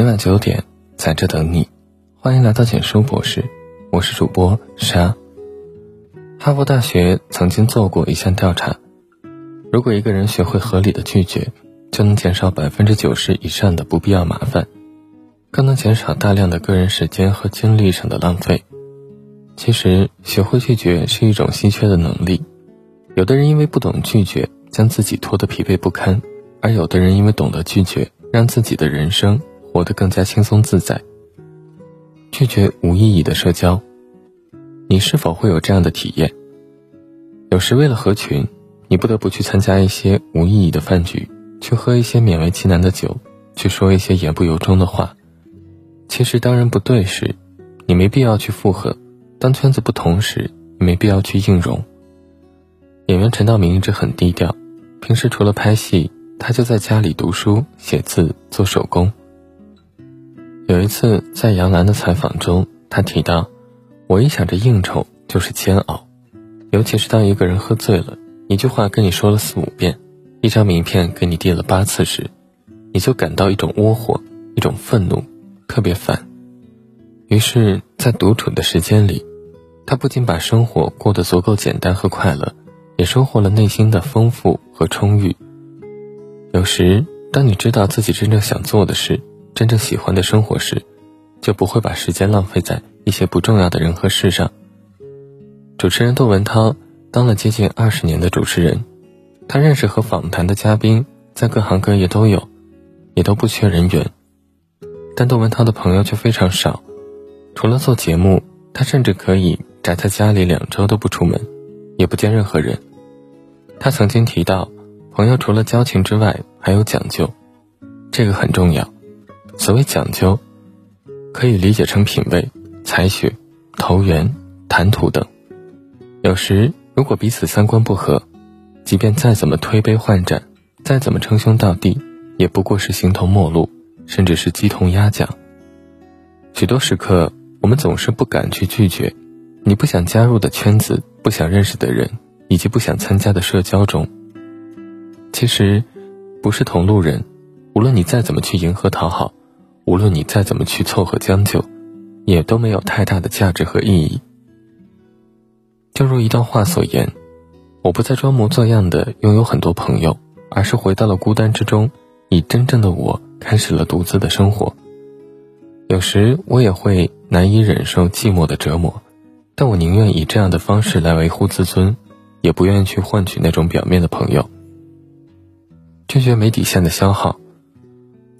每晚九点，在这等你。欢迎来到简书博士，我是主播沙。哈佛大学曾经做过一项调查，如果一个人学会合理的拒绝，就能减少百分之九十以上的不必要麻烦，更能减少大量的个人时间和精力上的浪费。其实，学会拒绝是一种稀缺的能力。有的人因为不懂拒绝，将自己拖得疲惫不堪；而有的人因为懂得拒绝，让自己的人生活得更加轻松自在。拒绝无意义的社交，你是否会有这样的体验？有时为了合群，你不得不去参加一些无意义的饭局，去喝一些勉为其难的酒，去说一些言不由衷的话。其实当人不对时，你没必要去附和；当圈子不同时，你没必要去应容。演员陈道明一直很低调，平时除了拍戏，他就在家里读书、写字、做手工。有一次在杨澜的采访中，他提到：“我一想着应酬就是煎熬，尤其是当一个人喝醉了，一句话跟你说了四五遍，一张名片给你递了八次时，你就感到一种窝火，一种愤怒，特别烦。于是，在独处的时间里，他不仅把生活过得足够简单和快乐。”也收获了内心的丰富和充裕。有时，当你知道自己真正想做的事、真正喜欢的生活时，就不会把时间浪费在一些不重要的人和事上。主持人窦文涛当了接近二十年的主持人，他认识和访谈的嘉宾在各行各业都有，也都不缺人缘。但窦文涛的朋友却非常少，除了做节目，他甚至可以宅在家里两周都不出门，也不见任何人。他曾经提到，朋友除了交情之外，还有讲究，这个很重要。所谓讲究，可以理解成品味、才学、投缘、谈吐等。有时，如果彼此三观不合，即便再怎么推杯换盏，再怎么称兄道弟，也不过是形同陌路，甚至是鸡同鸭讲。许多时刻，我们总是不敢去拒绝，你不想加入的圈子，不想认识的人。以及不想参加的社交中，其实不是同路人。无论你再怎么去迎合讨好，无论你再怎么去凑合将就，也都没有太大的价值和意义。就如一段话所言：“我不再装模作样的拥有很多朋友，而是回到了孤单之中，以真正的我开始了独自的生活。有时我也会难以忍受寂寞的折磨，但我宁愿以这样的方式来维护自尊。”也不愿意去换取那种表面的朋友，拒绝没底线的消耗。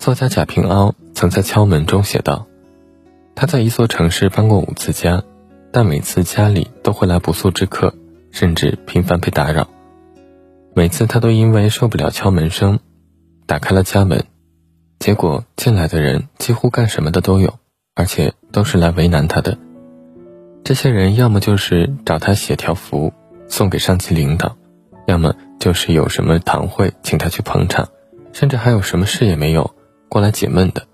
作家贾平凹曾在《敲门》中写道：“他在一座城市搬过五次家，但每次家里都会来不速之客，甚至频繁被打扰。每次他都因为受不了敲门声，打开了家门，结果进来的人几乎干什么的都有，而且都是来为难他的。这些人要么就是找他写条幅。”送给上级领导，要么就是有什么堂会请他去捧场，甚至还有什么事也没有过来解闷的。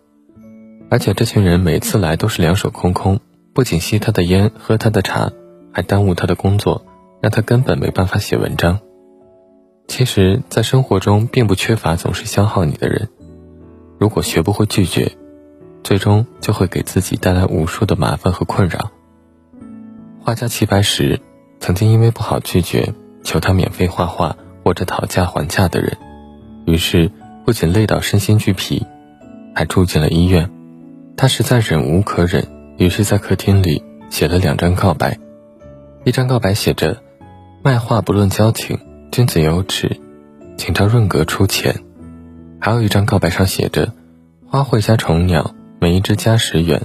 而且这群人每次来都是两手空空，不仅吸他的烟、喝他的茶，还耽误他的工作，让他根本没办法写文章。其实，在生活中并不缺乏总是消耗你的人，如果学不会拒绝，最终就会给自己带来无数的麻烦和困扰。画家齐白石。曾经因为不好拒绝求他免费画画或者讨价还价的人，于是不仅累到身心俱疲，还住进了医院。他实在忍无可忍，于是在客厅里写了两张告白。一张告白写着：“卖画不论交情，君子有耻，请照润格出钱。”还有一张告白上写着：“花卉加虫鸟，每一只加十元；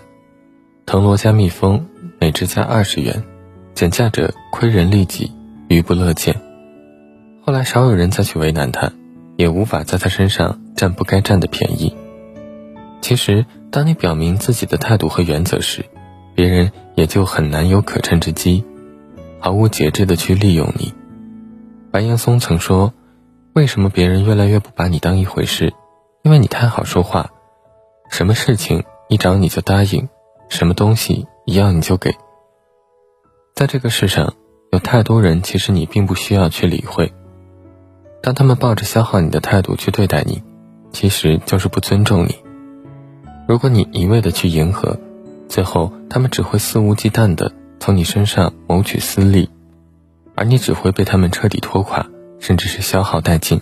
藤萝加蜜蜂，每只加二十元。”减价者亏人利己，愚不乐见。后来少有人再去为难他，也无法在他身上占不该占的便宜。其实，当你表明自己的态度和原则时，别人也就很难有可乘之机，毫无节制的去利用你。白岩松曾说：“为什么别人越来越不把你当一回事？因为你太好说话，什么事情一找你就答应，什么东西一要你就给。”在这个世上，有太多人，其实你并不需要去理会。当他们抱着消耗你的态度去对待你，其实就是不尊重你。如果你一味的去迎合，最后他们只会肆无忌惮的从你身上谋取私利，而你只会被他们彻底拖垮，甚至是消耗殆尽。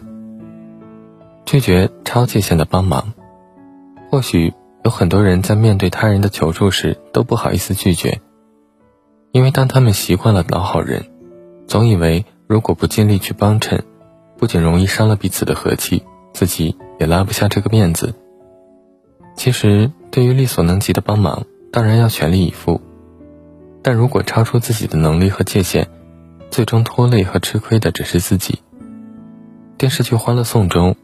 拒绝超界限的帮忙，或许有很多人在面对他人的求助时都不好意思拒绝，因为当他们习惯了老好人，总以为如果不尽力去帮衬，不仅容易伤了彼此的和气，自己也拉不下这个面子。其实，对于力所能及的帮忙，当然要全力以赴。但如果超出自己的能力和界限，最终拖累和吃亏的只是自己。电视剧《欢乐颂》中，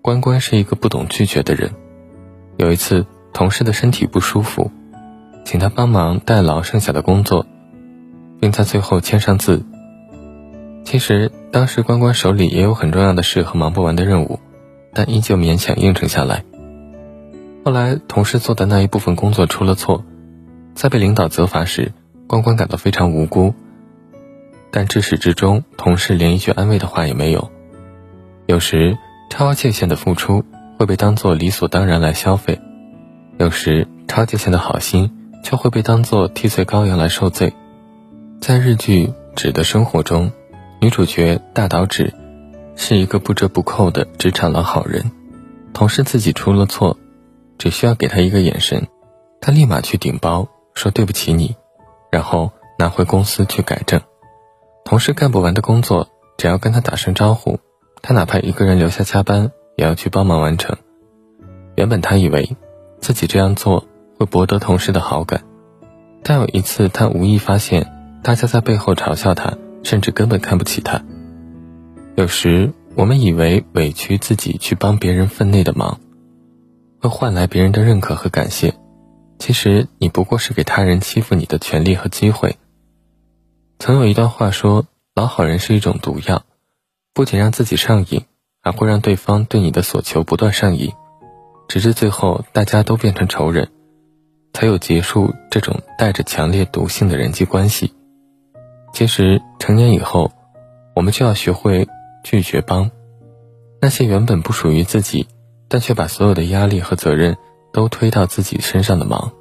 关关是一个不懂拒绝的人。有一次，同事的身体不舒服，请他帮忙代劳剩下的工作，并在最后签上字。其实当时关关手里也有很重要的事和忙不完的任务，但依旧勉强应承下来。后来，同事做的那一部分工作出了错，在被领导责罚时，关关感到非常无辜。但至始至终，同事连一句安慰的话也没有。有时，超界限的付出会被当作理所当然来消费；有时，超界限的好心却会被当作替罪羔羊来受罪。在日剧《纸的生活》中，女主角大岛纸是一个不折不扣的职场老好人，同事自己出了错。只需要给他一个眼神，他立马去顶包说对不起你，然后拿回公司去改正。同事干不完的工作，只要跟他打声招呼，他哪怕一个人留下加班，也要去帮忙完成。原本他以为自己这样做会博得同事的好感，但有一次他无意发现，大家在背后嘲笑他，甚至根本看不起他。有时我们以为委屈自己去帮别人分内的忙。会换来别人的认可和感谢，其实你不过是给他人欺负你的权利和机会。曾有一段话说：“老好人是一种毒药，不仅让自己上瘾，还会让对方对你的所求不断上瘾，直至最后大家都变成仇人，才有结束这种带着强烈毒性的人际关系。”其实成年以后，我们就要学会拒绝帮那些原本不属于自己。但却把所有的压力和责任都推到自己身上的忙。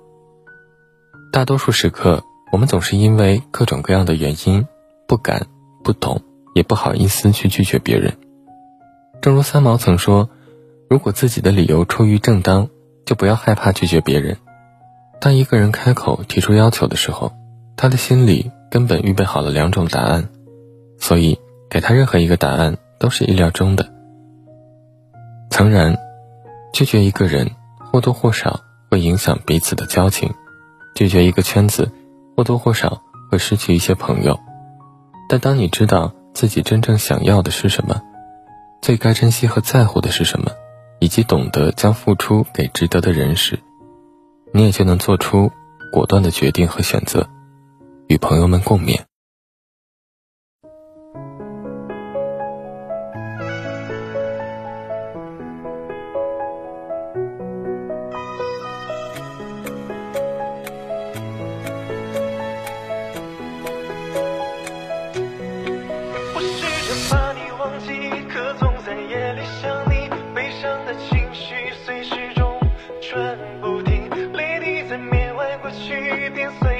大多数时刻，我们总是因为各种各样的原因，不敢、不懂，也不好意思去拒绝别人。正如三毛曾说：“如果自己的理由出于正当，就不要害怕拒绝别人。”当一个人开口提出要求的时候，他的心里根本预备好了两种答案，所以给他任何一个答案都是意料中的。诚然。拒绝一个人，或多或少会影响彼此的交情；拒绝一个圈子，或多或少会失去一些朋友。但当你知道自己真正想要的是什么，最该珍惜和在乎的是什么，以及懂得将付出给值得的人时，你也就能做出果断的决定和选择，与朋友们共勉。you've been saying.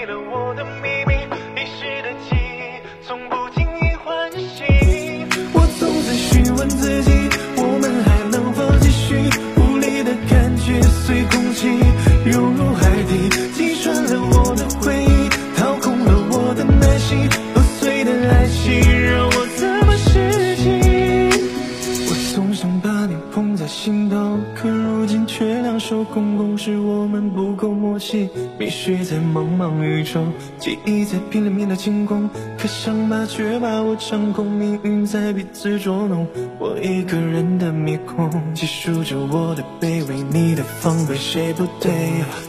是我们不够默契迷失在茫茫宇宙，记忆在拼了命的清空，可想把却把我掌控，命运在彼此捉弄，我一个人的迷宫，记述着我的卑微，你的防备，谁不对？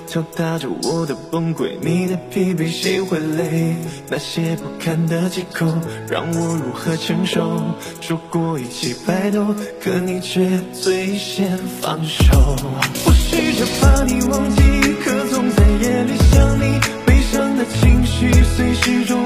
敲打着我的崩溃，你的疲惫，谁会累？那些不堪的借口，让我如何承受？说过一起白头，可你却最先放手。试着把你忘记，可总在夜里想你，悲伤的情绪随时钟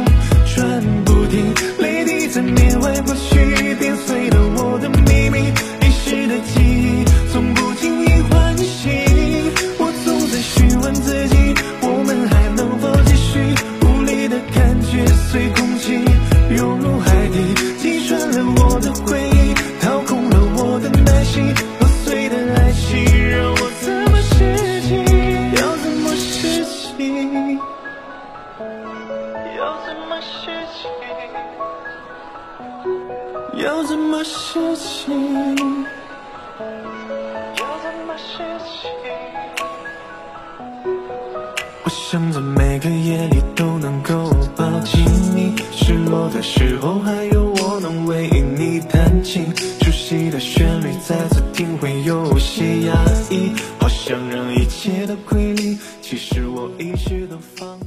我想在每个夜里都能够抱紧你。失落的时候还有我能为你弹琴。熟悉的旋律再次听会有些压抑好想让一切都归零。其实我一直都放